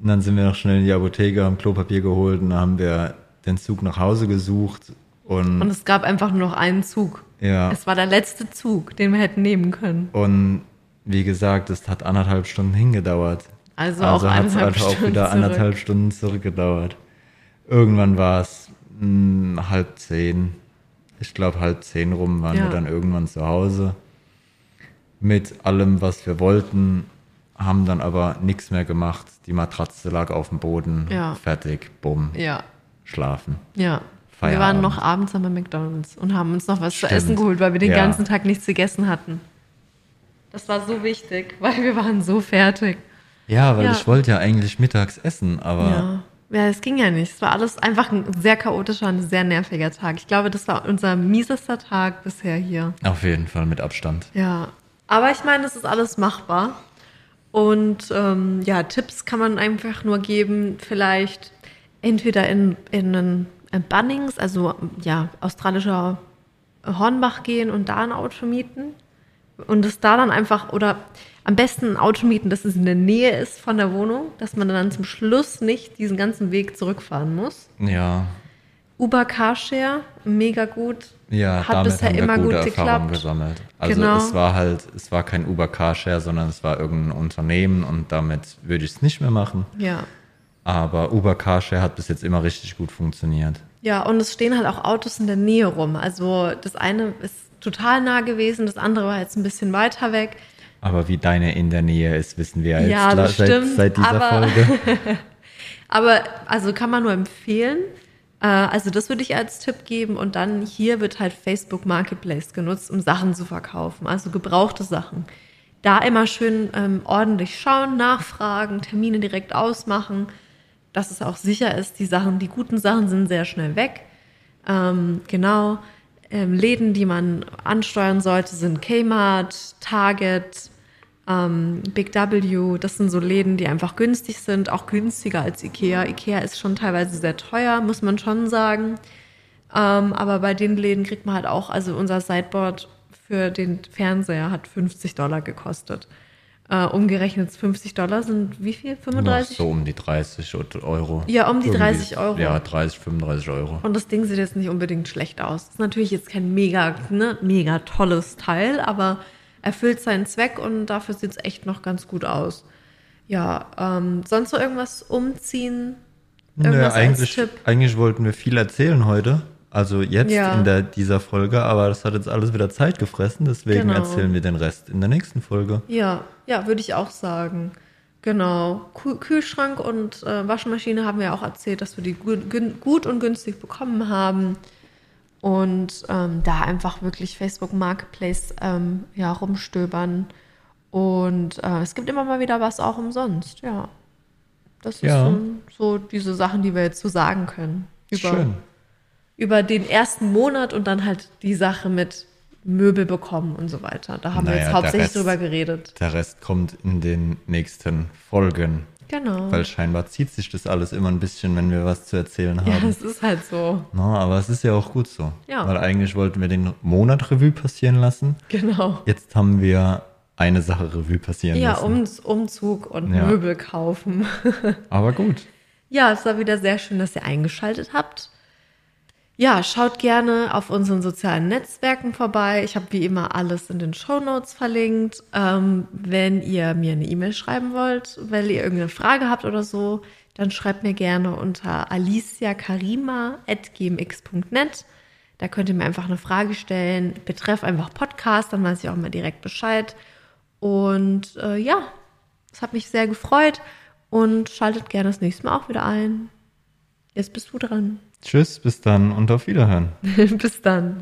Und dann sind wir noch schnell in die Apotheke, haben Klopapier geholt und dann haben wir den Zug nach Hause gesucht und, Und es gab einfach nur noch einen Zug. ja. Es war der letzte Zug, den wir hätten nehmen können. Und wie gesagt, es hat anderthalb Stunden hingedauert. Also, auch hat es einfach auch Stunden wieder zurück. anderthalb Stunden zurückgedauert. Irgendwann war es mh, halb zehn. Ich glaube, halb zehn rum waren Ja. wir dann irgendwann zu Hause. Mit allem, was wir wollten, haben dann aber nichts mehr gemacht. Die Matratze lag auf dem Boden. Ja. Fertig, bumm, Ja, schlafen. ja. Wir Feierabend. waren noch abends bei McDonalds und haben uns noch was Stimmt. zu essen geholt, weil wir den ganzen Tag nichts gegessen hatten. Das war so wichtig, weil wir waren so fertig. Ja, weil Ja. ich wollte ja eigentlich mittags essen, aber Ja. Ja, es ging ja nicht. Es war alles einfach ein sehr chaotischer und sehr nerviger Tag. Ich glaube, das war unser miesester Tag bisher hier. auf jeden Fall mit Abstand. Ja. Aber ich meine, es ist alles machbar. Und ähm, ja, Tipps kann man einfach nur geben, vielleicht entweder in, in einen in Bunnings, also ja, australischer Hornbach gehen und da ein Auto mieten. Und es da dann einfach, oder am besten ein Auto mieten, dass es in der Nähe ist von der Wohnung, dass man dann zum Schluss nicht diesen ganzen Weg zurückfahren muss. Ja, Uber Carshare, mega gut. Ja, Hat damit bisher haben wir immer gute gut Erfahrungen geklappt. gesammelt. Also Genau. es war halt, es war kein Uber Carshare, sondern es war irgendein Unternehmen und damit würde ich es nicht mehr machen. Ja. Aber Uber Carshare hat bis jetzt immer richtig gut funktioniert. Ja, und es stehen halt auch Autos in der Nähe rum. Also das eine ist total nah gewesen, das andere war jetzt ein bisschen weiter weg. Aber wie deine in der Nähe ist, wissen wir Ja, jetzt das seit, stimmt, seit dieser aber- Folge. Aber also kann man nur empfehlen. Äh, Also das würde ich als Tipp geben. Und dann hier wird halt Facebook Marketplace genutzt, um Sachen zu verkaufen, also gebrauchte Sachen. Da immer schön ähm, ordentlich schauen, nachfragen, Termine direkt ausmachen, dass es auch sicher ist. Die Sachen, die guten Sachen sind sehr schnell weg. Ähm, genau. Ähm, Läden, die man ansteuern sollte, sind Kmart, Target, ähm, Big W. Das sind so Läden, die einfach günstig sind, auch günstiger als Ikea. Ikea ist schon teilweise sehr teuer, muss man schon sagen. Ähm, aber bei den Läden kriegt man halt auch, also unser Sideboard für den Fernseher hat 50 Dollar gekostet. Äh, umgerechnet 50 Dollar sind wie viel? Noch 35? so um die 30 Euro. Ja, um die Irgendwie- 30 Euro. Ja, 30, 35 Euro. Und das Ding sieht jetzt nicht unbedingt schlecht aus. Ist natürlich jetzt kein mega, ne, mega tolles Teil, aber erfüllt seinen Zweck und dafür sieht es echt noch ganz gut aus. Ja, ähm, sonst noch irgendwas umziehen? Nö, Irgendwas als eigentlich, Tipp? eigentlich wollten wir viel erzählen heute. Also jetzt Ja. in der, dieser Folge, aber das hat jetzt alles wieder Zeit gefressen, deswegen Genau. erzählen wir den Rest in der nächsten Folge. Ja, ja, würde ich auch sagen. Genau. Kühl- Kühlschrank und äh, Waschmaschine haben wir ja auch erzählt, dass wir die gut, und günstig bekommen haben. Und ähm, da einfach wirklich Facebook Marketplace ähm, ja, rumstöbern. Und äh, es gibt immer mal wieder was auch umsonst, ja. Das ist Ja. so, so diese Sachen, die wir jetzt so sagen können. Über, Schön. über den ersten Monat und dann halt die Sache mit Möbel bekommen und so weiter. Da haben wir Naja, jetzt der hauptsächlich Rest- drüber geredet. Der Rest kommt in den nächsten Folgen. Genau. Weil scheinbar zieht sich das alles immer ein bisschen, wenn wir was zu erzählen ja, haben. es ist halt so. No, aber es ist ja auch gut so. Ja. Weil eigentlich wollten wir den Monat Revue passieren lassen. Genau. Jetzt haben wir eine Sache Revue passieren Ja, lassen. um, Umzug und Ja. Möbel kaufen. Aber gut. Ja, es war wieder sehr schön, dass ihr eingeschaltet habt. Ja, schaut gerne auf unseren sozialen Netzwerken vorbei. Ich habe wie immer alles in den Show Notes verlinkt. Ähm, wenn ihr mir eine E-Mail schreiben wollt, weil ihr irgendeine Frage habt oder so, dann schreibt mir gerne unter aliciakarima.gmx.net. Da könnt ihr mir einfach eine Frage stellen. Betreff einfach Podcast, dann weiß ich auch mal direkt Bescheid. Und äh, ja, es hat mich sehr gefreut und schaltet gerne das nächste Mal auch wieder ein. Jetzt bist du dran. Tschüss, bis dann und auf Wiederhören. Bis dann.